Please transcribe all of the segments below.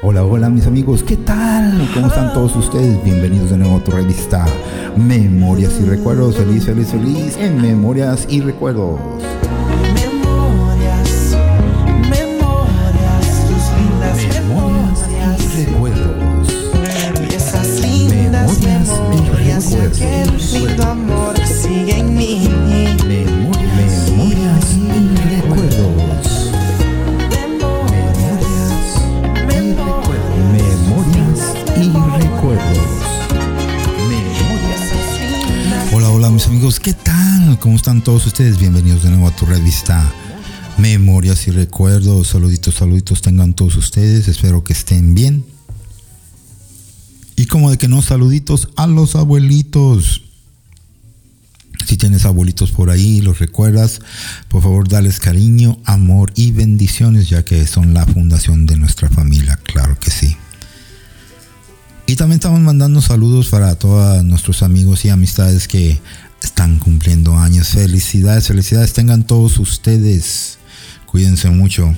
Hola, hola mis amigos, ¿qué tal? ¿Cómo están todos ustedes? Bienvenidos de nuevo a tu revista Memorias y Recuerdos. Feliz, feliz, feliz en Memorias y Recuerdos. Memorias, memorias, tus lindas memorias. y Recuerdos. Y esas lindas Memorias memorias de aquel recuerdos. lindo amor sigue ¿Cómo están todos ustedes? Bienvenidos de nuevo a tu revista Memorias y Recuerdos. Saluditos, saluditos tengan todos ustedes. Espero que estén bien. Y como de que no, saluditos a los abuelitos. Si tienes abuelitos por ahí, los recuerdas, por favor, dales cariño, amor y bendiciones, ya que son la fundación de nuestra familia, claro que sí. Y también estamos mandando saludos para todos nuestros amigos y amistades que están cumpliendo años. Felicidades, felicidades tengan todos ustedes. Cuídense mucho.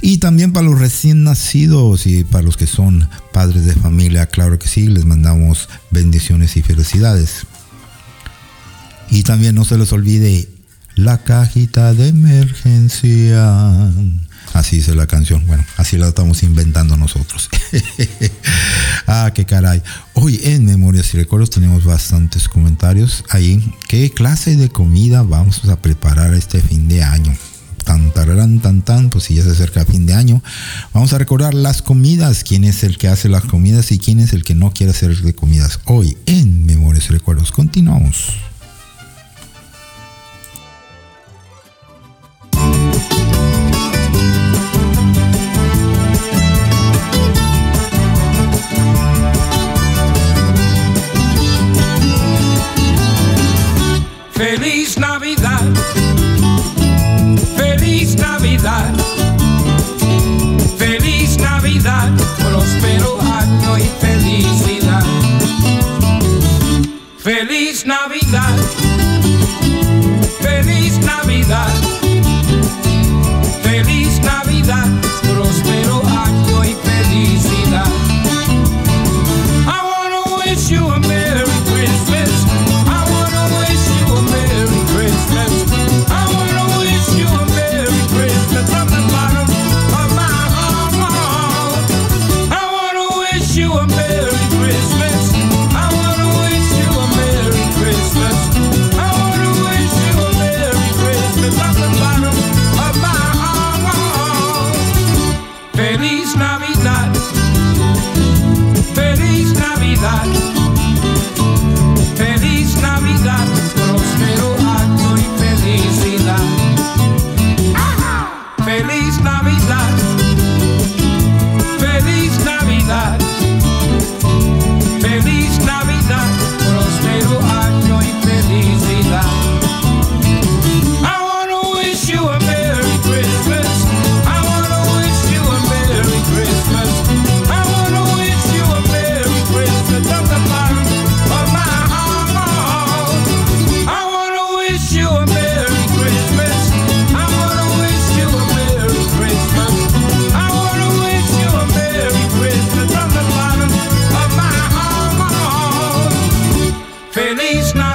Y también para los recién nacidos y para los que son padres de familia, claro que sí, les mandamos bendiciones y felicidades. Y también no se les olvide la cajita de emergencia. Así dice la canción. Bueno, así la estamos inventando nosotros. ah, qué caray. Hoy en Memorias y Recuerdos tenemos bastantes comentarios ahí. ¿Qué clase de comida vamos a preparar este fin de año? Tan, tararán, tan, tan, pues si ya se acerca el fin de año, vamos a recordar las comidas, quién es el que hace las comidas y quién es el que no quiere hacer de comidas. Hoy en Memorias y Recuerdos continuamos. Please. nights.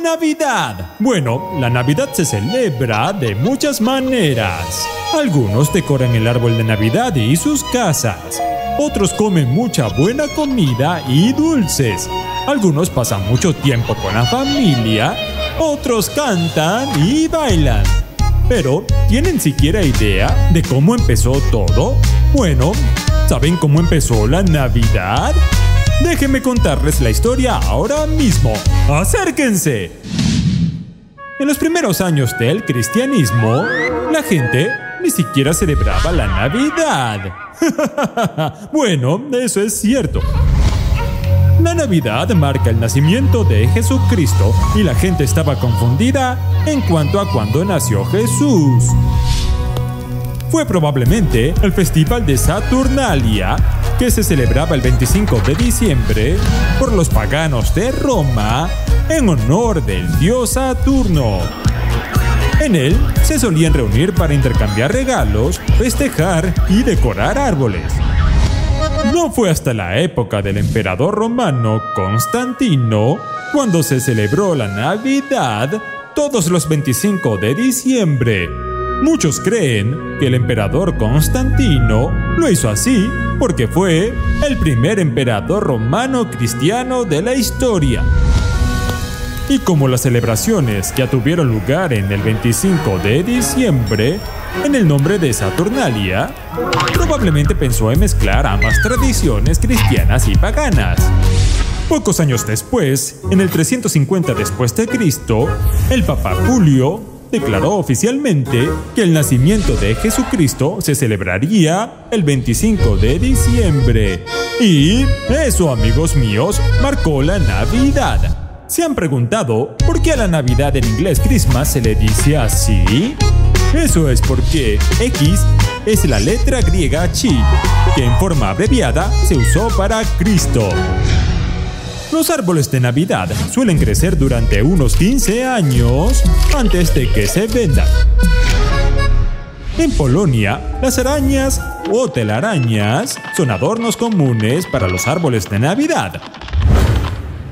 Navidad. Bueno, la Navidad se celebra de muchas maneras. Algunos decoran el árbol de Navidad y sus casas. Otros comen mucha buena comida y dulces. Algunos pasan mucho tiempo con la familia. Otros cantan y bailan. Pero, ¿tienen siquiera idea de cómo empezó todo? Bueno, ¿saben cómo empezó la Navidad? Déjenme contarles la historia ahora mismo. ¡Acérquense! En los primeros años del cristianismo, la gente ni siquiera celebraba la Navidad. bueno, eso es cierto. La Navidad marca el nacimiento de Jesucristo y la gente estaba confundida en cuanto a cuándo nació Jesús. Fue probablemente el festival de Saturnalia, que se celebraba el 25 de diciembre por los paganos de Roma en honor del dios Saturno. En él se solían reunir para intercambiar regalos, festejar y decorar árboles. No fue hasta la época del emperador romano Constantino cuando se celebró la Navidad todos los 25 de diciembre. Muchos creen que el emperador Constantino lo hizo así porque fue el primer emperador romano cristiano de la historia. Y como las celebraciones ya tuvieron lugar en el 25 de diciembre, en el nombre de Saturnalia, probablemente pensó en mezclar ambas tradiciones cristianas y paganas. Pocos años después, en el 350 después de Cristo, el Papa Julio declaró oficialmente que el nacimiento de Jesucristo se celebraría el 25 de diciembre. Y eso, amigos míos, marcó la Navidad. ¿Se han preguntado por qué a la Navidad en inglés Christmas se le dice así? Eso es porque X es la letra griega chi, que en forma abreviada se usó para Cristo. Los árboles de Navidad suelen crecer durante unos 15 años antes de que se vendan. En Polonia, las arañas o telarañas son adornos comunes para los árboles de Navidad.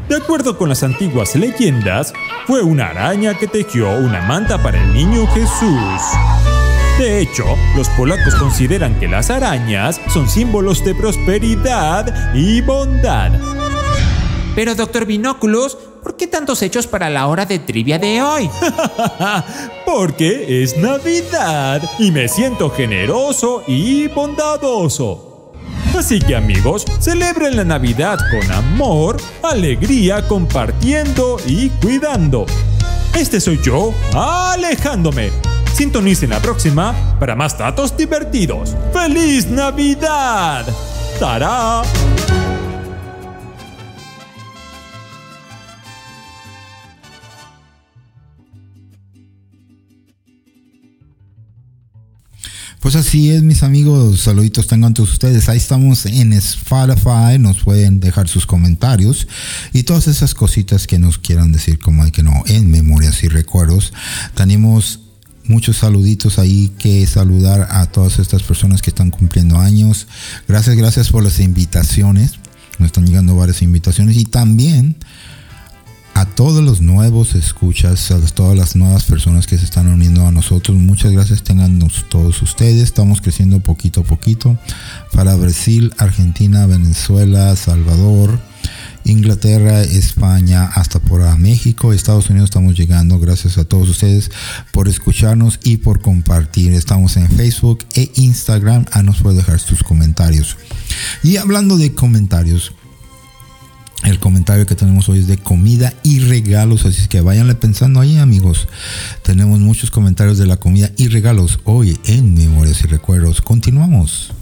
De acuerdo con las antiguas leyendas, fue una araña que tejió una manta para el niño Jesús. De hecho, los polacos consideran que las arañas son símbolos de prosperidad y bondad. Pero doctor Binóculos, ¿por qué tantos hechos para la hora de trivia de hoy? Porque es Navidad y me siento generoso y bondadoso. Así que amigos, celebren la Navidad con amor, alegría, compartiendo y cuidando. Este soy yo, alejándome. Sintonicen la próxima para más datos divertidos. ¡Feliz Navidad! ¡Tará! Pues así es, mis amigos. Saluditos tengan todos ustedes. Ahí estamos en Spotify. Nos pueden dejar sus comentarios y todas esas cositas que nos quieran decir, como hay que no, en memorias y recuerdos. Tenemos muchos saluditos ahí que saludar a todas estas personas que están cumpliendo años. Gracias, gracias por las invitaciones. Me están llegando varias invitaciones y también a todos los nuevos escuchas, a todas las nuevas personas que se están uniendo a nosotros. Muchas gracias tengan todos ustedes. Estamos creciendo poquito a poquito para Brasil, Argentina, Venezuela, Salvador, Inglaterra, España, hasta por a México, Estados Unidos estamos llegando. Gracias a todos ustedes por escucharnos y por compartir. Estamos en Facebook e Instagram. Ah, nos puede dejar sus comentarios. Y hablando de comentarios, el comentario que tenemos hoy es de comida y regalos, así es que váyanle pensando ahí, amigos. Tenemos muchos comentarios de la comida y regalos hoy en Memorias y Recuerdos. Continuamos.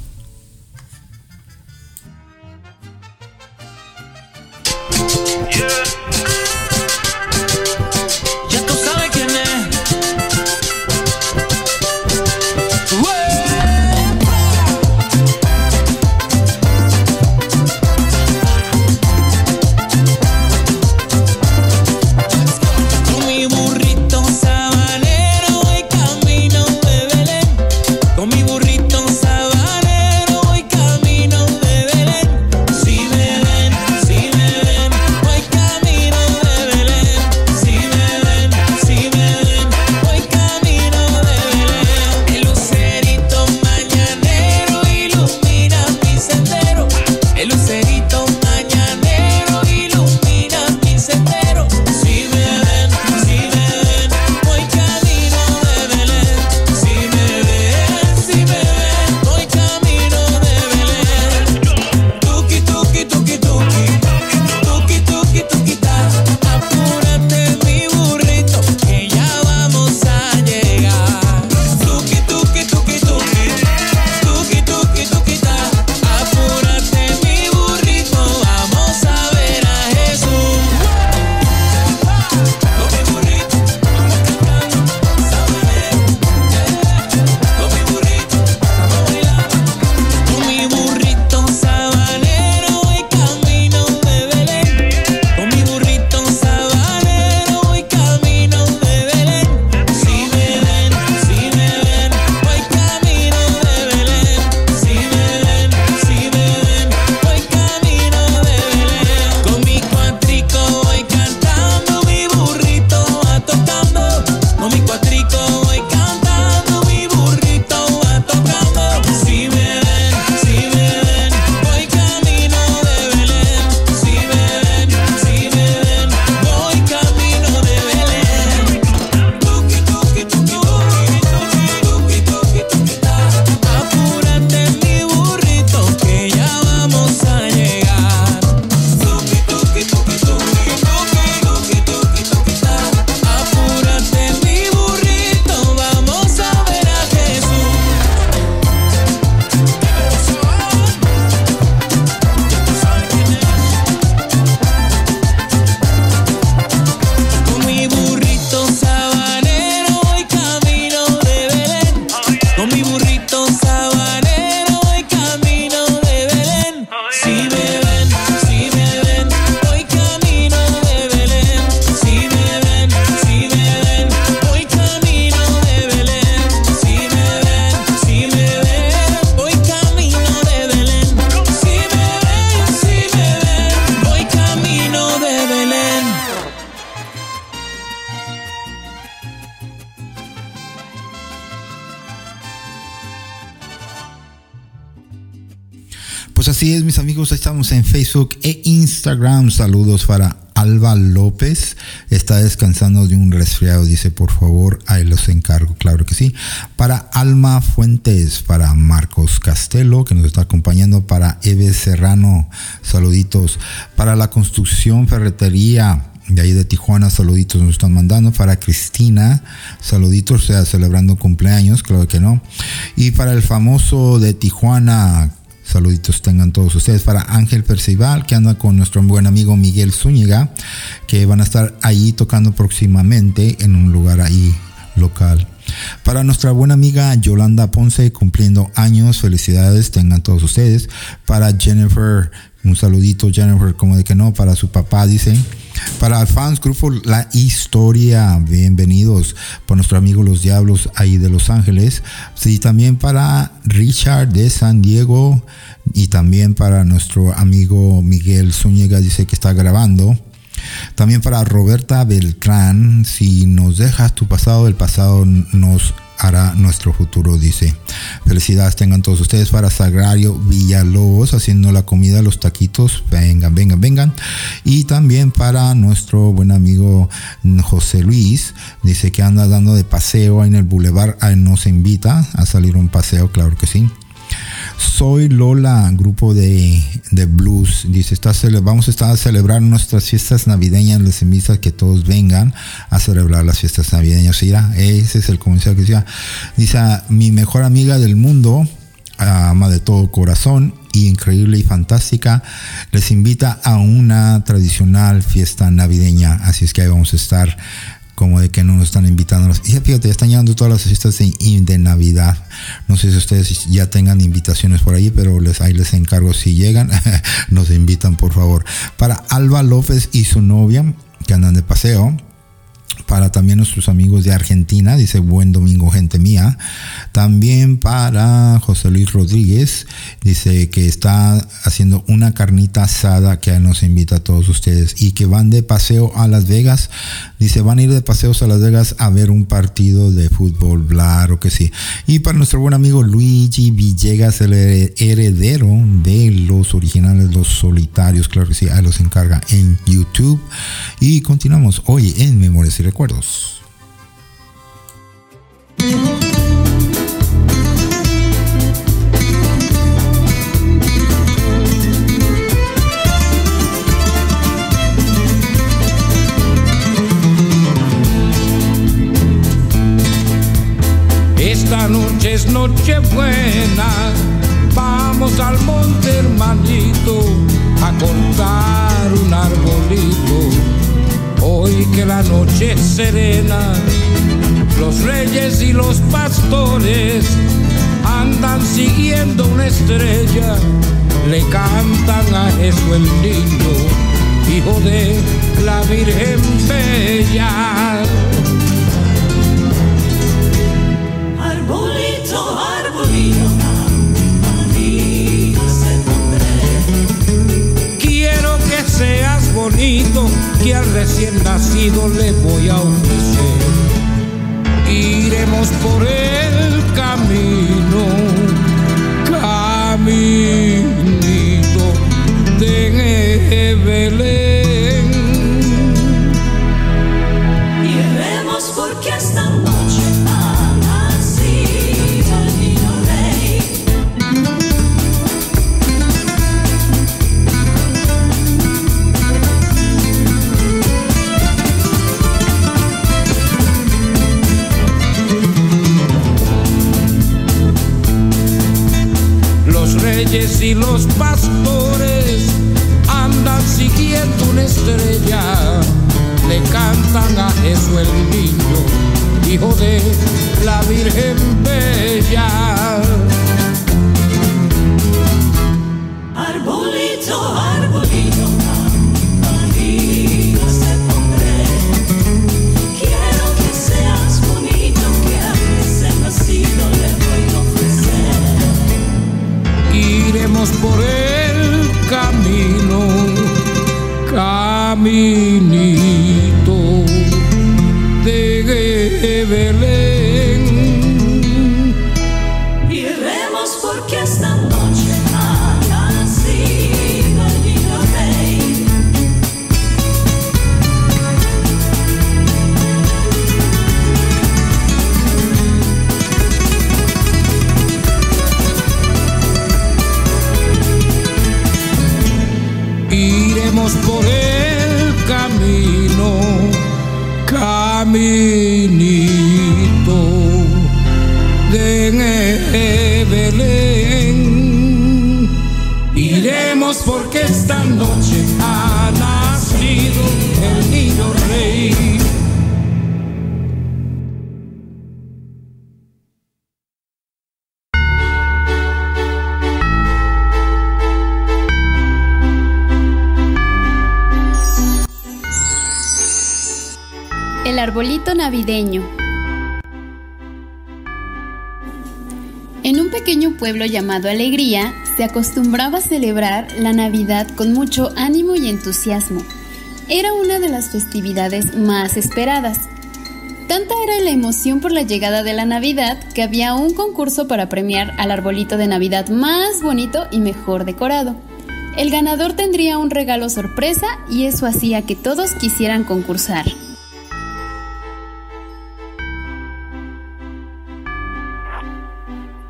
Instagram. Saludos para Alba López. Está descansando de un resfriado, dice, por favor, ahí los encargo, claro que sí. Para Alma Fuentes, para Marcos Castelo, que nos está acompañando, para Eve Serrano, saluditos. Para la construcción, ferretería, de ahí de Tijuana, saluditos nos están mandando. Para Cristina, saluditos, o sea, celebrando cumpleaños, claro que no. Y para el famoso de Tijuana, saluditos tengan todos ustedes. Para Ángel Percival, que anda con nuestro buen amigo Miguel Zúñiga, que van a estar ahí tocando próximamente en un lugar ahí local. Para nuestra buena amiga Yolanda Ponce, cumpliendo años, felicidades tengan todos ustedes. Para Jennifer, un saludito Jennifer, como de que no, para su papá, dice. Para fans grupo La Historia, bienvenidos por nuestro amigo Los Diablos ahí de Los Ángeles. Sí, también para Richard de San Diego y también para nuestro amigo Miguel Zúñiga, dice que está grabando. También para Roberta Beltrán, si nos dejas tu pasado, el pasado nos hará nuestro futuro, dice. Felicidades tengan todos ustedes para Sagrario Villalobos haciendo la comida, los taquitos, vengan, vengan, vengan. Y también para nuestro buen amigo José Luis, dice que anda dando de paseo en el bulevar, ahí nos invita a salir un paseo, claro que sí. Soy Lola, grupo de, de blues. Dice, está, vamos a estar a celebrar nuestras fiestas navideñas. Les invito a que todos vengan a celebrar las fiestas navideñas. Mira, ese es el comercial que decía. Dice, mi mejor amiga del mundo, ama de todo corazón y increíble y fantástica, les invita a una tradicional fiesta navideña. Así es que ahí vamos a estar como de que no nos están invitando. Y fíjate, ya están llegando todas las fiestas de, Navidad. No sé si ustedes ya tengan invitaciones por ahí, pero les, ahí les encargo si llegan, nos invitan por favor. Para Alba López y su novia, que andan de paseo. Para también nuestros amigos de Argentina, dice buen domingo gente mía. También para José Luis Rodríguez, dice que está haciendo una carnita asada que nos invita a todos ustedes y que van de paseo a Las Vegas. Dice, van a ir de paseos a Las Vegas a ver un partido de fútbol, claro que sí. Y para nuestro buen amigo Luigi Villegas, el her- heredero de los originales, los solitarios, claro que sí, ahí los encarga en YouTube. Y continuamos hoy en Memorias Recuerdos. Esta noche es noche buena, vamos al monte hermanito a cortar un arbolito. Hoy que la noche es serena, los reyes y los pastores andan siguiendo una estrella, le cantan a Jesús el niño, hijo de la Virgen Bella. Arbolito, arbolito, bonito, que al recién nacido le voy a ofrecer. Iremos por el camino, caminito de Belén. Siguiendo una estrella, le cantan a Jesús el niño, hijo de la Virgen Bella. Arbolito, arbolito, amigo se pondré. Quiero que seas bonito, que a recién nacido le voy a ofrecer. Iremos por el camino, caminito de Belén. Esta noche ha nacido el niño rey. El arbolito navideño. En un pequeño pueblo llamado Alegría se acostumbraba a celebrar la Navidad con mucho ánimo y entusiasmo. Era una de las festividades más esperadas. Tanta era la emoción por la llegada de la Navidad que había un concurso para premiar al arbolito de Navidad más bonito y mejor decorado. El ganador tendría un regalo sorpresa y eso hacía que todos quisieran concursar.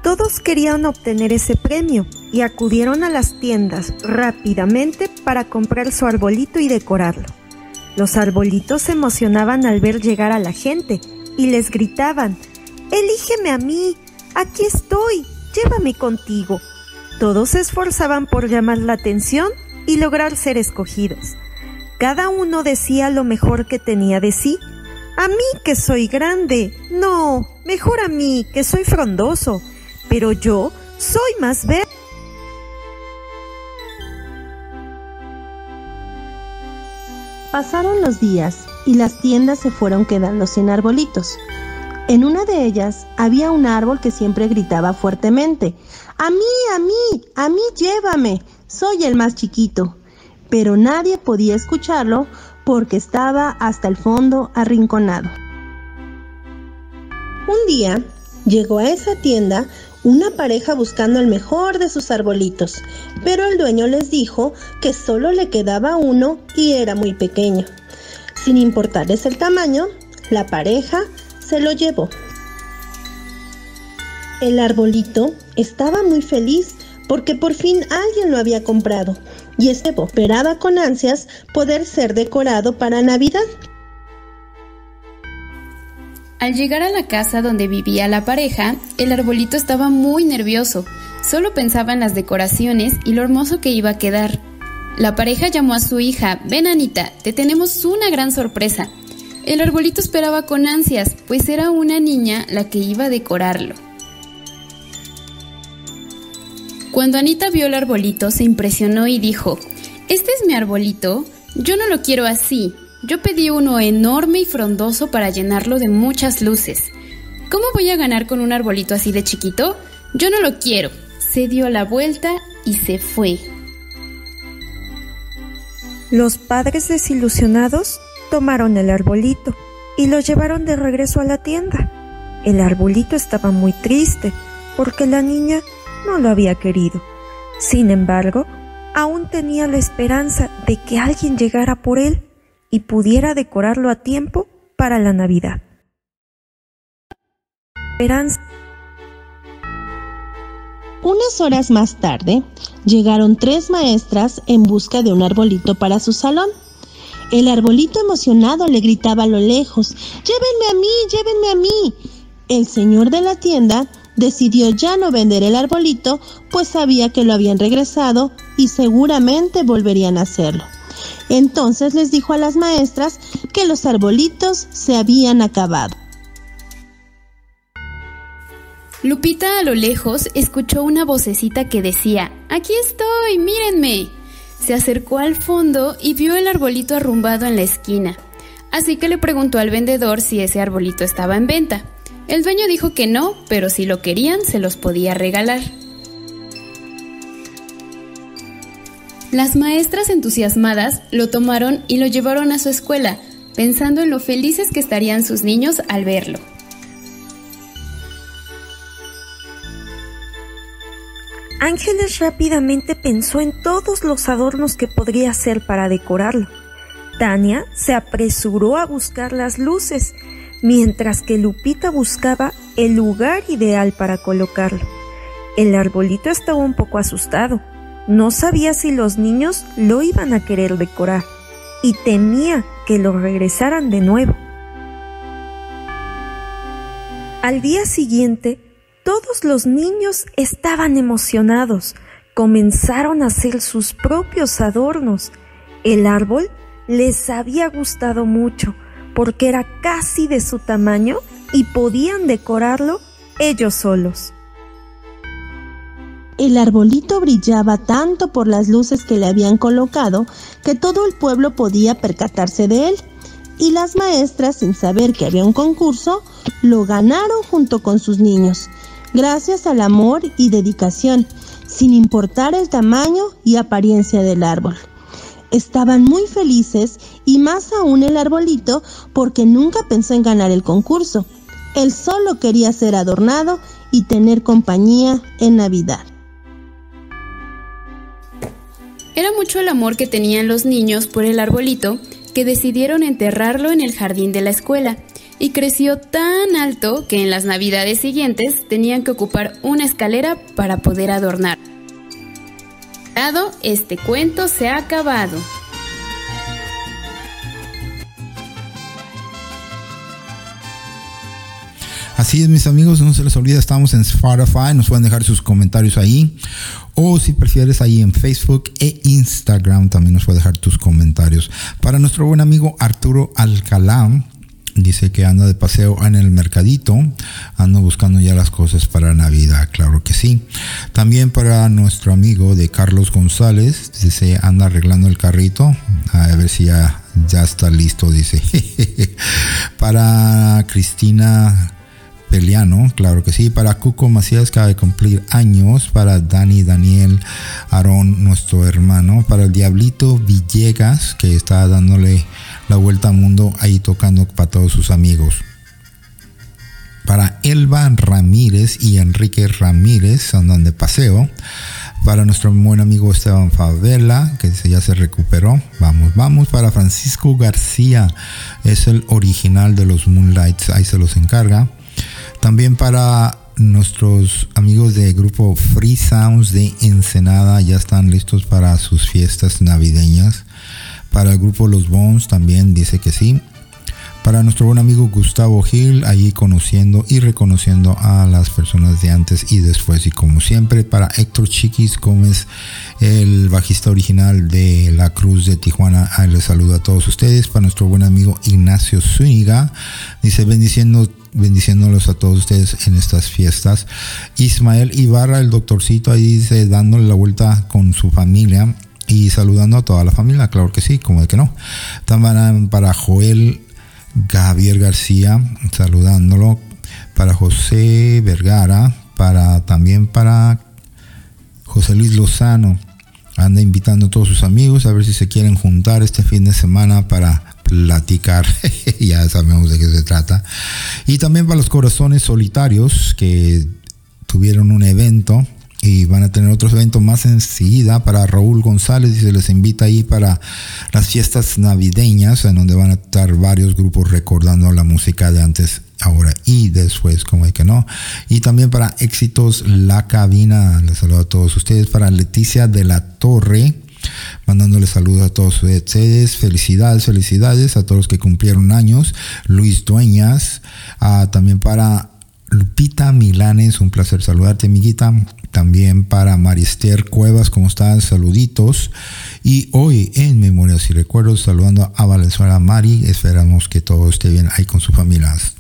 Todos querían obtener ese premio y acudieron a las tiendas rápidamente para comprar su arbolito y decorarlo. Los arbolitos se emocionaban al ver llegar a la gente y les gritaban, Elígeme a mí, aquí estoy, llévame contigo. Todos se esforzaban por llamar la atención y lograr ser escogidos. Cada uno decía lo mejor que tenía de sí. A mí que soy grande. No, mejor a mí que soy frondoso. Pero yo soy más verde. Pasaron los días y las tiendas se fueron quedando sin arbolitos. En una de ellas había un árbol que siempre gritaba fuertemente, A mí, a mí, a mí llévame, soy el más chiquito. Pero nadie podía escucharlo porque estaba hasta el fondo arrinconado. Un día llegó a esa tienda una pareja buscando el mejor de sus arbolitos, pero el dueño les dijo que solo le quedaba uno y era muy pequeño. Sin importarles el tamaño, la pareja se lo llevó. El arbolito estaba muy feliz porque por fin alguien lo había comprado y Esteban esperaba con ansias poder ser decorado para Navidad. Al llegar a la casa donde vivía la pareja, el arbolito estaba muy nervioso. Solo pensaba en las decoraciones y lo hermoso que iba a quedar. La pareja llamó a su hija, ven Anita, te tenemos una gran sorpresa. El arbolito esperaba con ansias, pues era una niña la que iba a decorarlo. Cuando Anita vio el arbolito, se impresionó y dijo, Este es mi arbolito, yo no lo quiero así, yo pedí uno enorme y frondoso para llenarlo de muchas luces. ¿Cómo voy a ganar con un arbolito así de chiquito? Yo no lo quiero. Se dio la vuelta y se fue. Los padres desilusionados tomaron el arbolito y lo llevaron de regreso a la tienda. El arbolito estaba muy triste porque la niña no lo había querido. Sin embargo, aún tenía la esperanza de que alguien llegara por él y pudiera decorarlo a tiempo para la Navidad. Esperanza. Unas horas más tarde, llegaron tres maestras en busca de un arbolito para su salón. El arbolito emocionado le gritaba a lo lejos, Llévenme a mí, llévenme a mí. El señor de la tienda decidió ya no vender el arbolito, pues sabía que lo habían regresado y seguramente volverían a hacerlo. Entonces les dijo a las maestras que los arbolitos se habían acabado. Lupita a lo lejos escuchó una vocecita que decía, Aquí estoy, mírenme. Se acercó al fondo y vio el arbolito arrumbado en la esquina. Así que le preguntó al vendedor si ese arbolito estaba en venta. El dueño dijo que no, pero si lo querían se los podía regalar. Las maestras entusiasmadas lo tomaron y lo llevaron a su escuela, pensando en lo felices que estarían sus niños al verlo. Ángeles rápidamente pensó en todos los adornos que podría hacer para decorarlo. Tania se apresuró a buscar las luces, mientras que Lupita buscaba el lugar ideal para colocarlo. El arbolito estaba un poco asustado. No sabía si los niños lo iban a querer decorar y temía que lo regresaran de nuevo. Al día siguiente, todos los niños estaban emocionados. Comenzaron a hacer sus propios adornos. El árbol les había gustado mucho porque era casi de su tamaño y podían decorarlo ellos solos. El arbolito brillaba tanto por las luces que le habían colocado que todo el pueblo podía percatarse de él. Y las maestras, sin saber que había un concurso, lo ganaron junto con sus niños, gracias al amor y dedicación, sin importar el tamaño y apariencia del árbol. Estaban muy felices y más aún el arbolito porque nunca pensó en ganar el concurso. Él solo quería ser adornado y tener compañía en Navidad. Era mucho el amor que tenían los niños por el arbolito que decidieron enterrarlo en el jardín de la escuela y creció tan alto que en las navidades siguientes tenían que ocupar una escalera para poder adornar. Este cuento se ha acabado. Así es, mis amigos, no se les olvida, estamos en Spotify, nos pueden dejar sus comentarios ahí. O si prefieres, ahí en Facebook e Instagram también nos puede dejar tus comentarios. Para nuestro buen amigo Arturo Alcalá, dice que anda de paseo en el mercadito, anda buscando ya las cosas para Navidad, claro que sí. También para nuestro amigo de Carlos González, dice anda arreglando el carrito, a ver si ya, ya está listo, dice. para Cristina Peliano, claro que sí. Para Cuco Macías, de cumplir años. Para Dani Daniel Aarón, nuestro hermano. Para el Diablito Villegas, que está dándole la vuelta al mundo ahí tocando para todos sus amigos. Para Elba Ramírez y Enrique Ramírez, andan de paseo. Para nuestro buen amigo Esteban Favela, que ya se recuperó. Vamos, vamos. Para Francisco García, es el original de los Moonlights, ahí se los encarga. También para nuestros amigos de grupo Free Sounds de Ensenada ya están listos para sus fiestas navideñas. Para el grupo Los Bones también dice que sí. Para nuestro buen amigo Gustavo Gil, allí conociendo y reconociendo a las personas de antes y después. Y como siempre, para Héctor Chiquis Gómez, el bajista original de La Cruz de Tijuana, les saludo a todos ustedes. Para nuestro buen amigo Ignacio Zúñiga, dice bendiciendo bendiciéndolos a todos ustedes en estas fiestas. Ismael Ibarra, el doctorcito, ahí dice, dándole la vuelta con su familia y saludando a toda la familia, claro que sí, como de que no. También para Joel Javier García, saludándolo. Para José Vergara, para también para José Luis Lozano. Anda invitando a todos sus amigos a ver si se quieren juntar este fin de semana para platicar. ya sabemos de qué se trata. Y también para los corazones solitarios que tuvieron un evento y van a tener otros eventos más enseguida para Raúl González y se les invita ahí para las fiestas navideñas en donde van a estar varios grupos recordando la música de antes, ahora y después, como hay que no. Y también para Éxitos La Cabina, les saludo a todos ustedes, para Leticia de la Torre, mandándole saludos a todos ustedes, felicidades, felicidades a todos los que cumplieron años, Luis Dueñas, ah, también para Lupita Milanes, un placer saludarte, amiguita. También para Marister Cuevas, ¿cómo están? Saluditos. Y hoy en Memorias y Recuerdos, saludando a Valenzuela Mari. Esperamos que todo esté bien ahí con sus familias.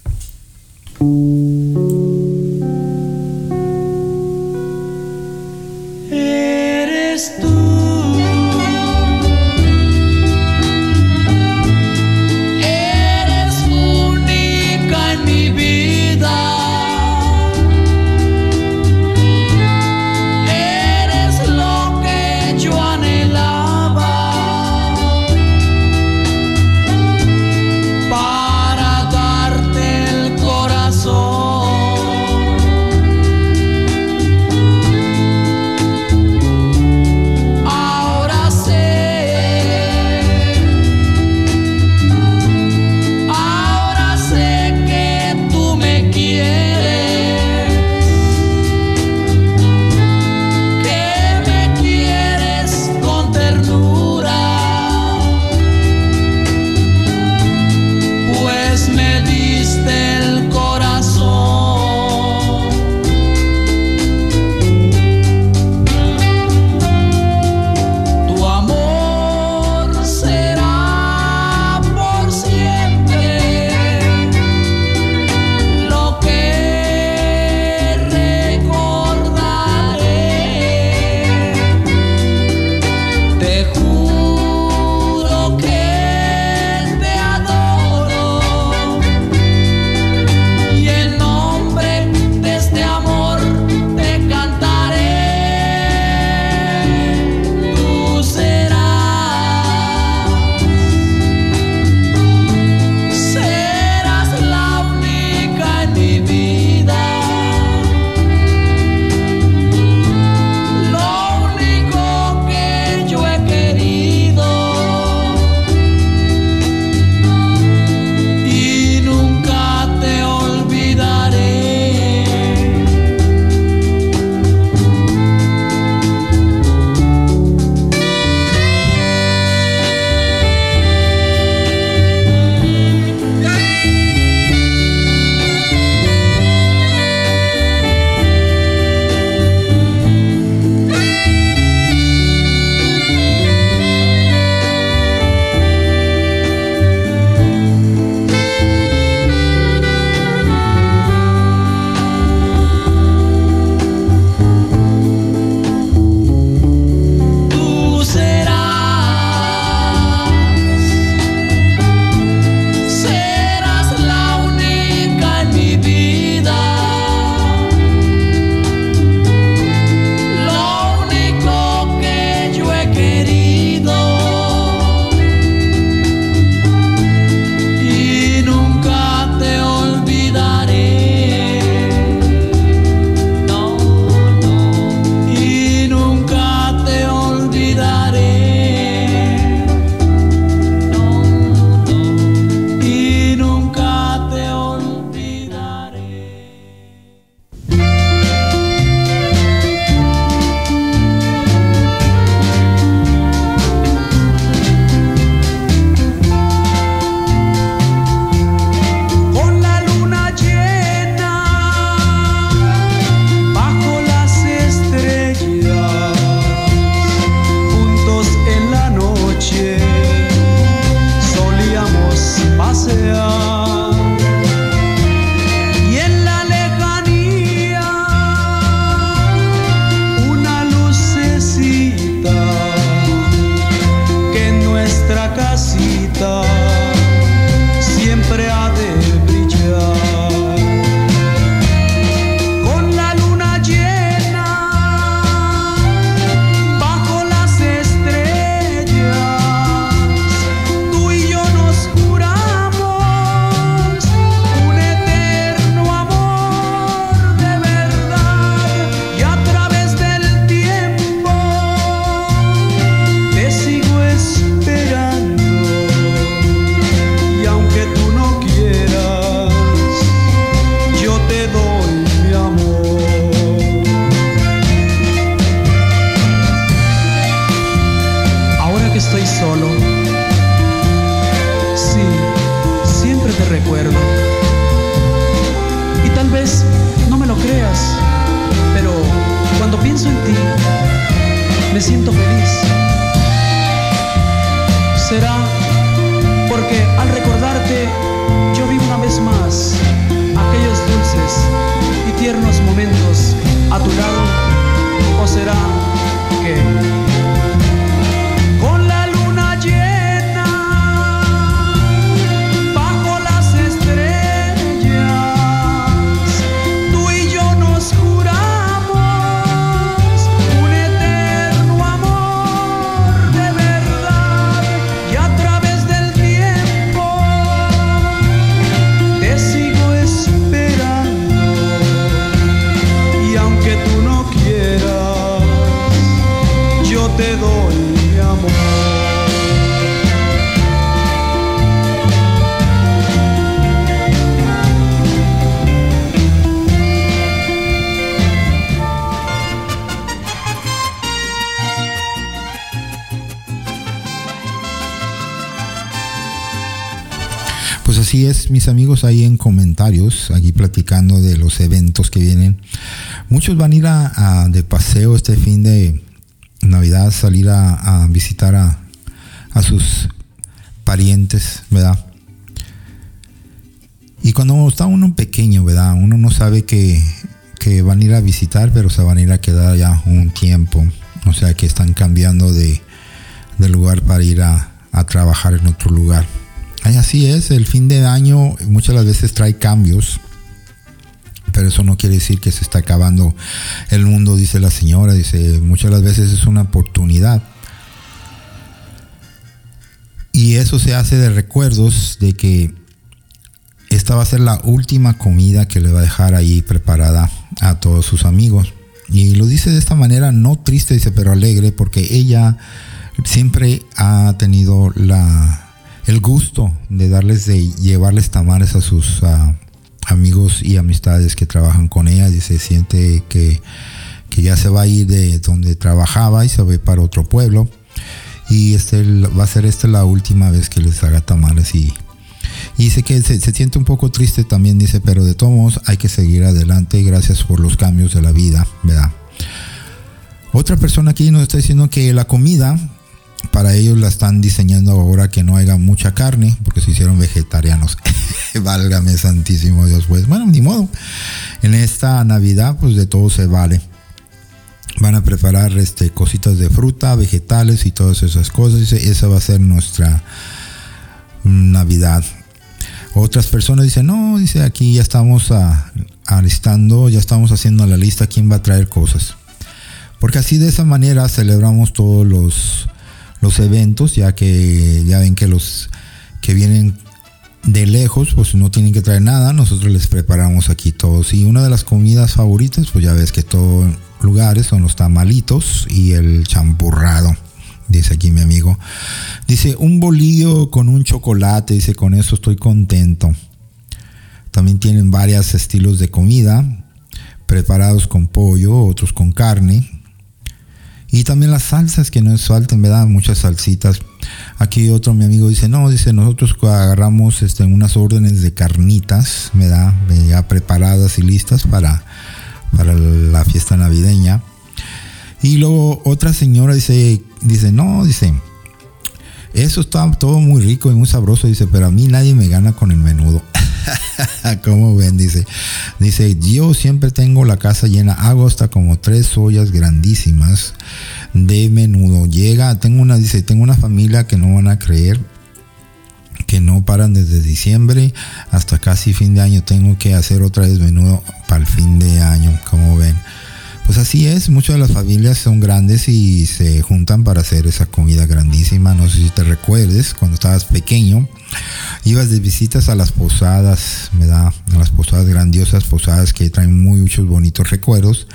Amigos, ahí en comentarios, aquí platicando de los eventos que vienen. Muchos van a ir a, de paseo este fin de Navidad, salir a, a visitar a, a sus parientes, ¿verdad? Y cuando está uno pequeño, ¿verdad? Uno no sabe que, que van a ir a visitar, pero se van a ir a quedar ya un tiempo. O sea que están cambiando de, de lugar para ir a, a trabajar en otro lugar. Así es, el fin de año muchas las veces trae cambios, pero eso no quiere decir que se está acabando el mundo, dice la señora, dice, muchas las veces es una oportunidad. Y eso se hace de recuerdos de que esta va a ser la última comida que le va a dejar ahí preparada a todos sus amigos. Y lo dice de esta manera, no triste, dice, pero alegre, porque ella siempre ha tenido la, el gusto de darles, de llevarles tamales a sus amigos y amistades que trabajan con ella. Dice, siente que, que ya se va a ir de donde trabajaba y se va a ir para otro pueblo. Y este va a ser esta la última vez que les haga tamales y, y dice que se, se siente un poco triste también, dice, pero de todos modos hay que seguir adelante. Gracias por los cambios de la vida, ¿verdad? Otra persona aquí nos está diciendo que la comida para ellos la están diseñando ahora que no haya mucha carne, porque se hicieron vegetarianos. Válgame santísimo Dios, pues bueno, ni modo. En esta Navidad, pues de todo se vale. Van a preparar este, cositas de fruta, vegetales y todas esas cosas. Esa va a ser nuestra Navidad. Otras personas dicen, no, dice, aquí ya estamos alistando, ya estamos haciendo la lista, quién va a traer cosas. Porque así de esa manera celebramos todos los, los eventos, ya que ya ven que los que vienen de lejos, pues no tienen que traer nada, nosotros les preparamos aquí todos. Y una de las comidas favoritas, pues ya ves que todos lugares son los tamalitos y el champurrado, dice aquí mi amigo. Dice, un bolillo con un chocolate, dice, con eso estoy contento. También tienen varios estilos de comida, preparados con pollo, otros con carne. Y también las salsas que no falten, ¿verdad? Muchas salsitas. Aquí otro mi amigo dice, no, dice, nosotros agarramos este, unas órdenes de carnitas, ¿verdad? Ya preparadas y listas para, para la fiesta navideña. Y luego otra señora dice, dice, no, dice, eso está todo muy rico y muy sabroso, dice, pero a mí nadie me gana con el menudo. ¿Cómo ven? Dice, dice, yo siempre tengo la casa llena, hago hasta como tres ollas grandísimas de menudo. Llega, tengo una, dice, tengo una familia que no van a creer que no paran desde diciembre hasta casi fin de año. Tengo que hacer otra vez menudo para el fin de año, como ven. Pues así es, muchas de las familias son grandes y se juntan para hacer esa comida grandísima. No sé si te recuerdes, cuando estabas pequeño, ibas de visitas a las posadas, me da, a las posadas grandiosas, posadas que traen muchos bonitos recuerdos,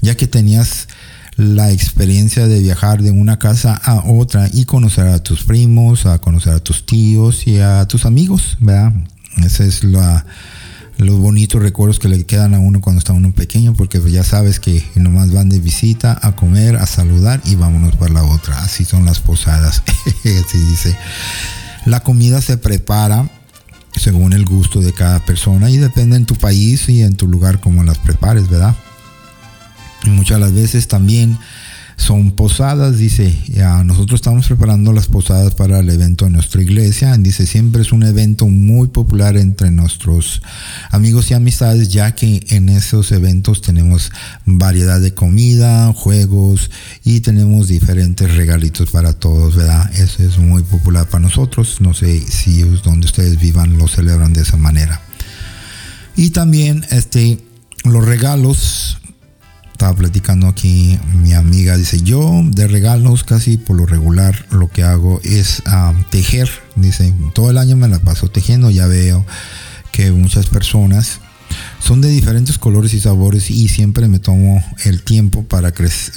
ya que tenías la experiencia de viajar de una casa a otra y conocer a tus primos, a conocer a tus tíos y a tus amigos, ¿verdad? Esa es la los bonitos recuerdos que le quedan a uno cuando está uno pequeño, porque pues ya sabes que nomás van de visita a comer, a saludar y vámonos para la otra. Así son las posadas. Así dice. La comida se prepara según el gusto de cada persona y depende en tu país y en tu lugar como las prepares, ¿verdad? Y muchas las veces también son posadas, dice, ya nosotros estamos preparando las posadas para el evento de nuestra iglesia, dice, siempre es un evento muy popular entre nuestros amigos y amistades, ya que en esos eventos tenemos variedad de comida, juegos y tenemos diferentes regalitos para todos, ¿verdad? Eso es muy popular para nosotros, no sé si es donde ustedes vivan lo celebran de esa manera. Y también este los regalos estaba platicando aquí mi amiga dice yo de regalos casi por lo regular lo que hago es ah, tejer dice todo el año me la paso tejiendo ya veo que muchas personas son de diferentes colores y sabores y siempre me tomo el tiempo para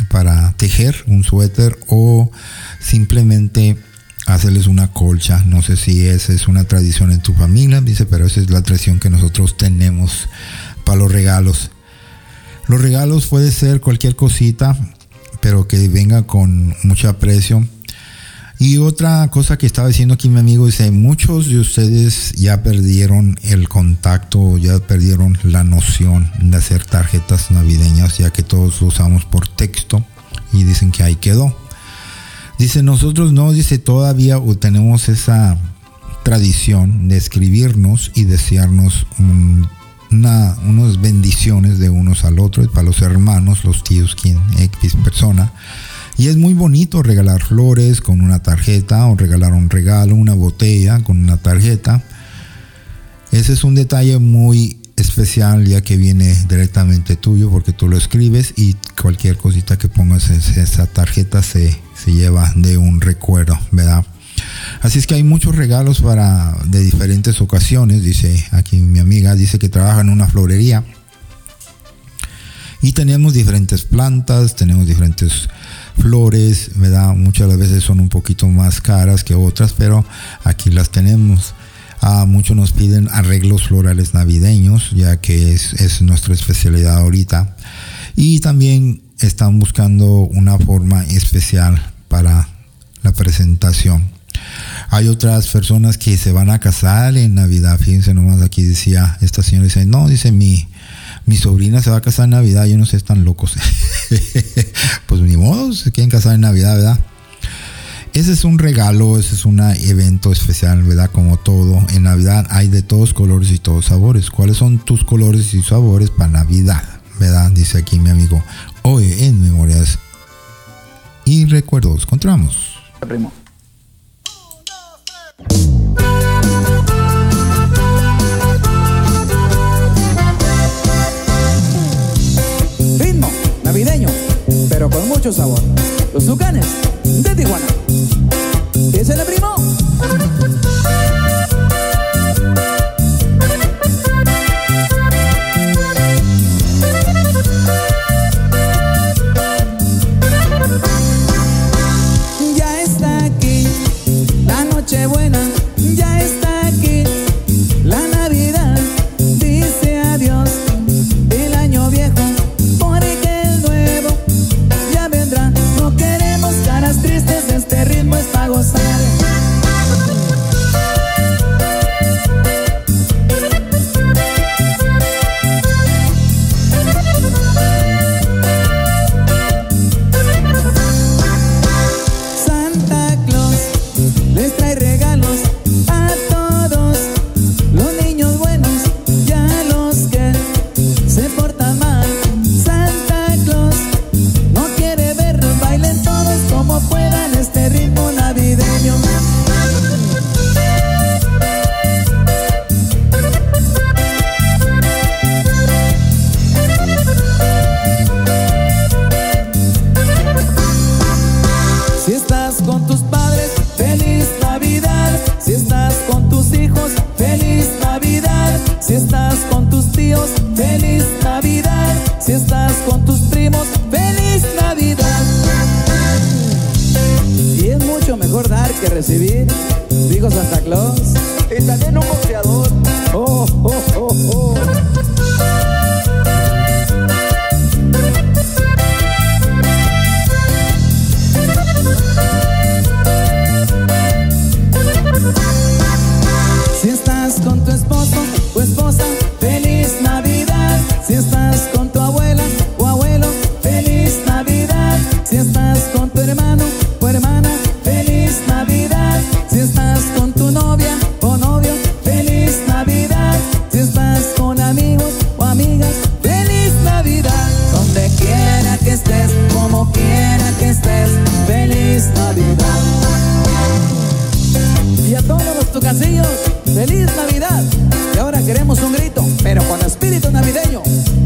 para tejer un suéter o simplemente hacerles una colcha no sé si esa es una tradición en tu familia dice pero esa es la tradición que nosotros tenemos para los regalos los regalos puede ser cualquier cosita, pero que venga con mucho aprecio. Y otra cosa que estaba diciendo aquí mi amigo dice, muchos de ustedes ya perdieron el contacto, ya perdieron la noción de hacer tarjetas navideñas, ya que todos usamos por texto y dicen que ahí quedó. Dice, nosotros no, dice, todavía tenemos esa tradición de escribirnos y desearnos un una, unas bendiciones de unos al otro, para los hermanos, los tíos, quien X persona. Y es muy bonito regalar flores con una tarjeta o regalar un regalo, una botella con una tarjeta. Ese es un detalle muy especial ya que viene directamente tuyo porque tú lo escribes y cualquier cosita que pongas en esa tarjeta se, se lleva de un recuerdo, ¿verdad? Así es que hay muchos regalos para de diferentes ocasiones, dice aquí mi amiga, dice que trabaja en una florería. Y tenemos diferentes plantas, tenemos diferentes flores, ¿verdad? Muchas veces son un poquito más caras que otras, pero aquí las tenemos. Ah, muchos nos piden arreglos florales navideños, ya que es, es nuestra especialidad ahorita. Y también están buscando una forma especial para la presentación. Hay otras personas que se van a casar en Navidad. Fíjense nomás aquí decía, esta señora dice, no, dice mi, mi sobrina se va a casar en Navidad, yo no sé, están locos. pues ni modo, se quieren casar en Navidad, ¿verdad? Ese es un regalo, ese es un evento especial, ¿verdad? Como todo, en Navidad hay de todos colores y todos sabores. ¿Cuáles son tus colores y sabores para Navidad? ¿Verdad? Dice aquí mi amigo. Hoy en Memorias y Recuerdos. Encontramos. Primo. Ritmo navideño, pero con mucho sabor. Los Tucanes de Tijuana. Piénsele, primo. Hill.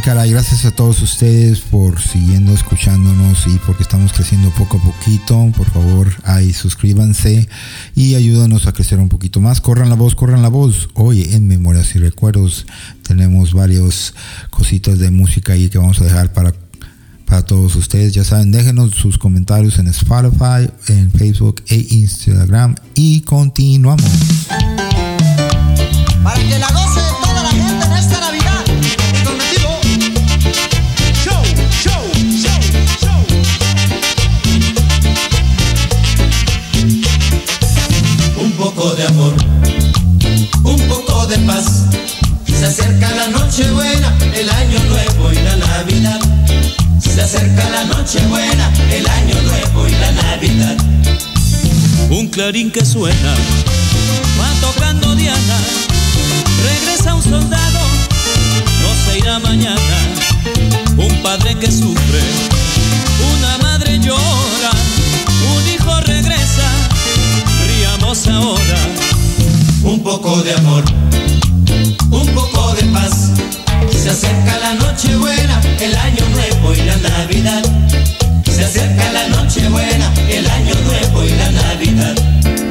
Caray, gracias a todos ustedes por siguiendo escuchándonos y porque estamos creciendo poco a poquito. Por favor, ahí suscríbanse y ayúdanos a crecer un poquito más. Corran la voz, corran la voz. Hoy en Memorias y Recuerdos tenemos varias cositas de música ahí que vamos a dejar para para todos ustedes. Ya saben, déjenos sus comentarios en Spotify, en Facebook e Instagram. Y continuamos. paz. Se acerca la noche buena, el año nuevo y la Navidad. Se acerca la noche buena, el año nuevo y la Navidad. Un clarín que suena, va tocando Diana. Regresa un soldado, no se irá mañana. Un padre que sufre, una madre llora, un hijo regresa. Riamos ahora. Un poco de amor se acerca la noche buena, el año nuevo y la Navidad. Se acerca la noche buena, el año nuevo y la Navidad.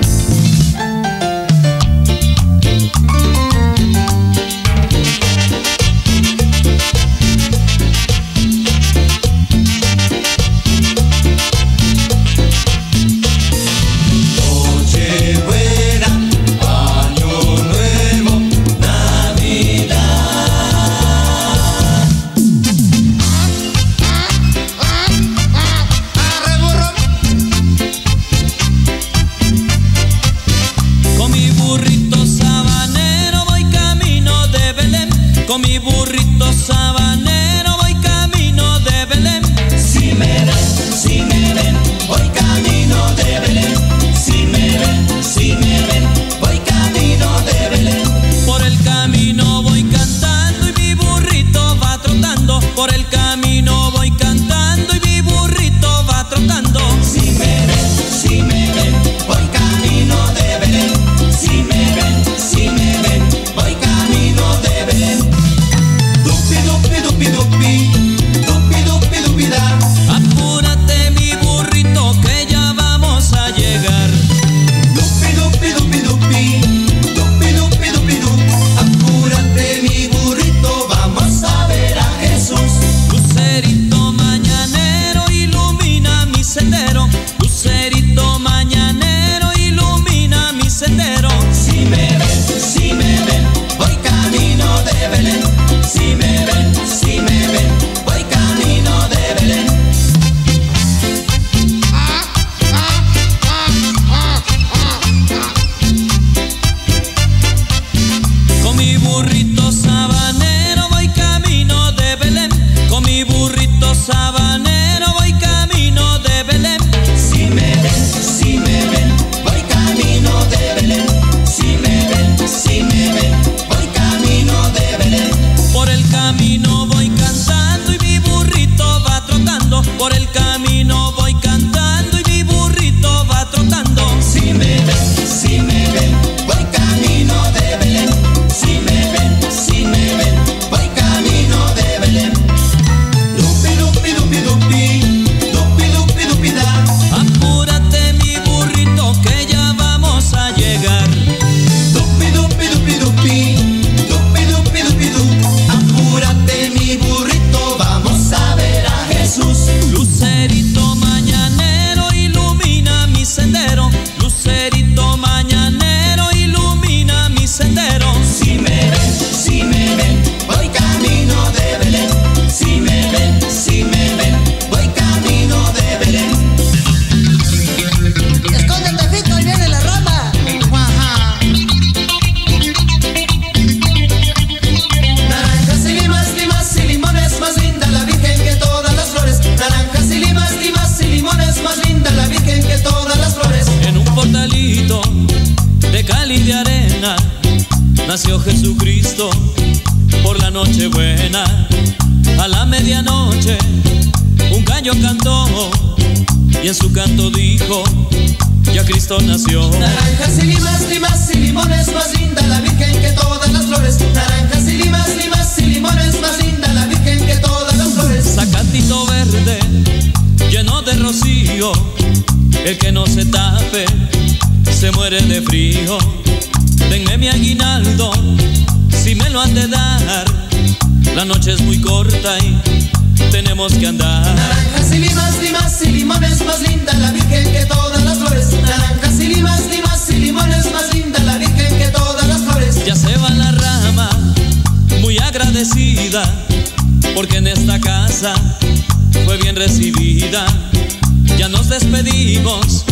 nos despedimos,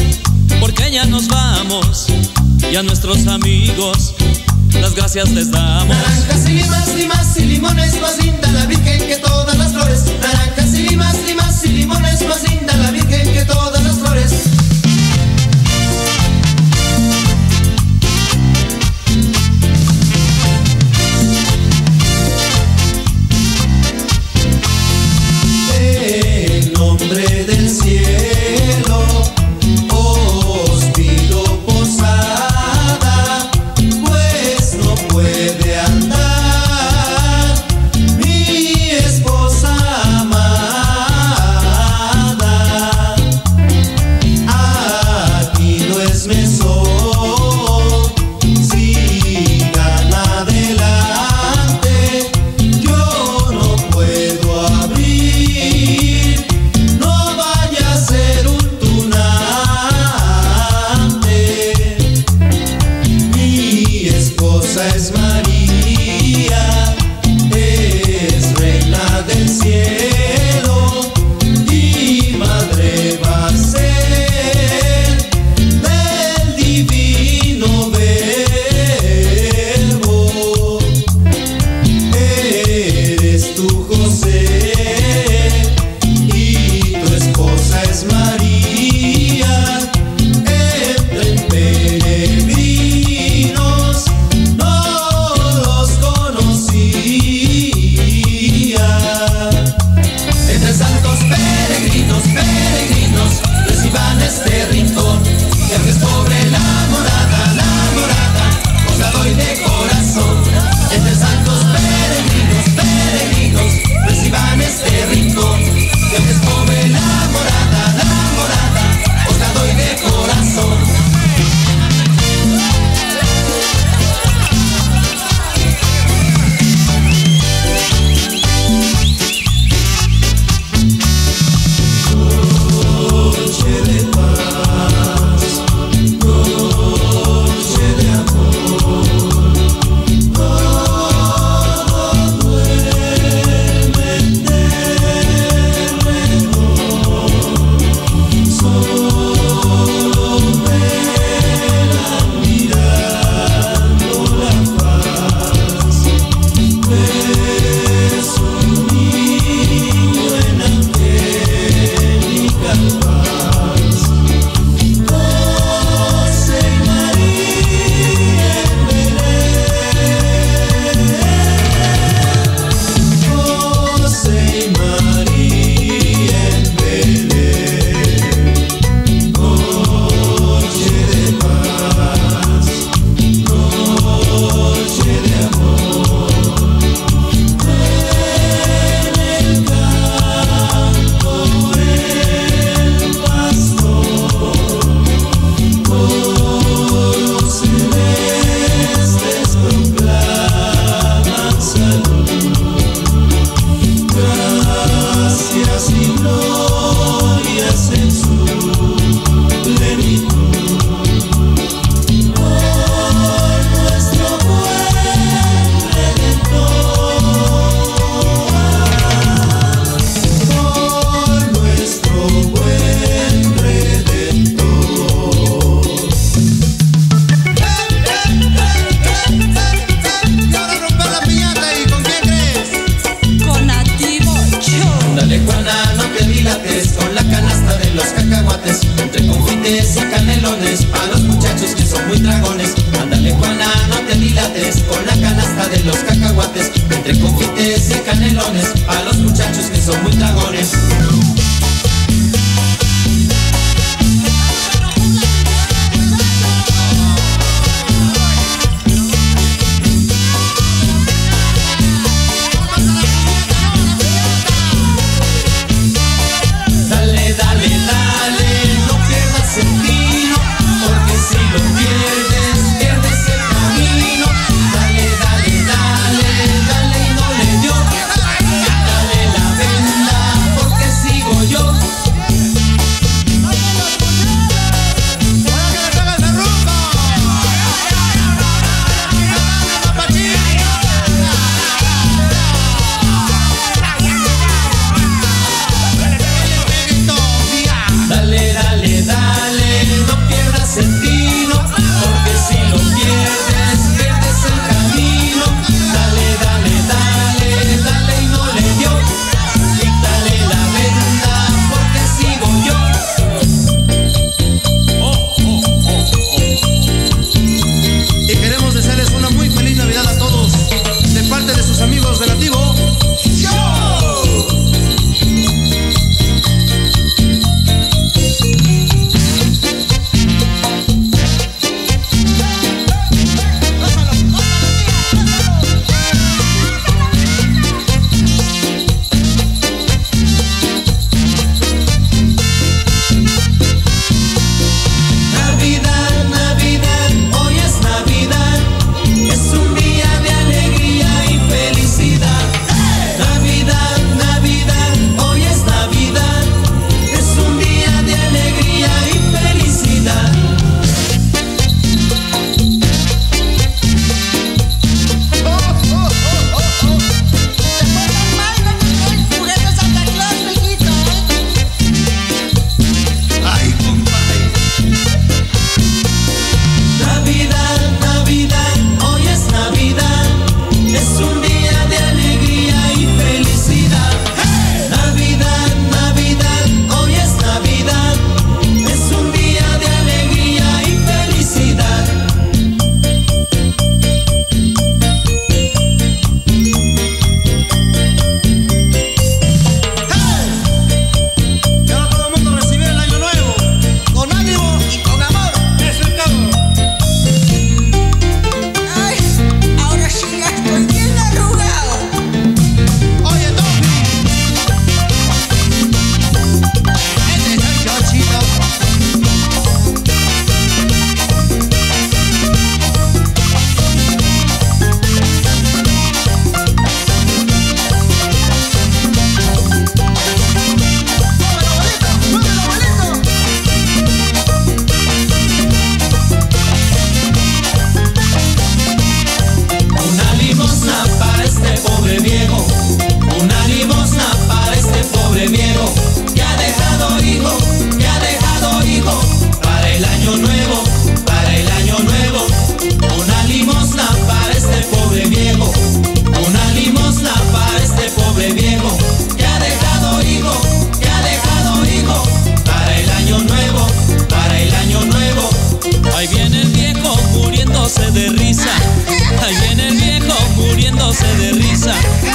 porque ya nos vamos, y a nuestros amigos las gracias les damos. Naranjas y limas, limas y limones, más linda la Virgen que todas las flores. Naranjas y limas, limas y limones, más linda.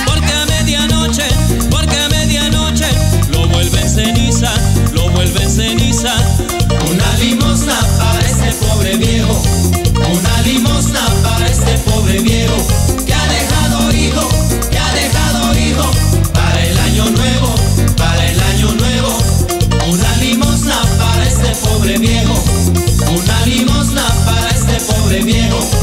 porque a medianoche, porque a medianoche lo vuelven ceniza, lo vuelven ceniza. Una limosna para este pobre viejo, una limosna para este pobre viejo que ha dejado hijo, que ha dejado hijo para el año nuevo, para el año nuevo. Una limosna para este pobre viejo, una limosna para este pobre viejo.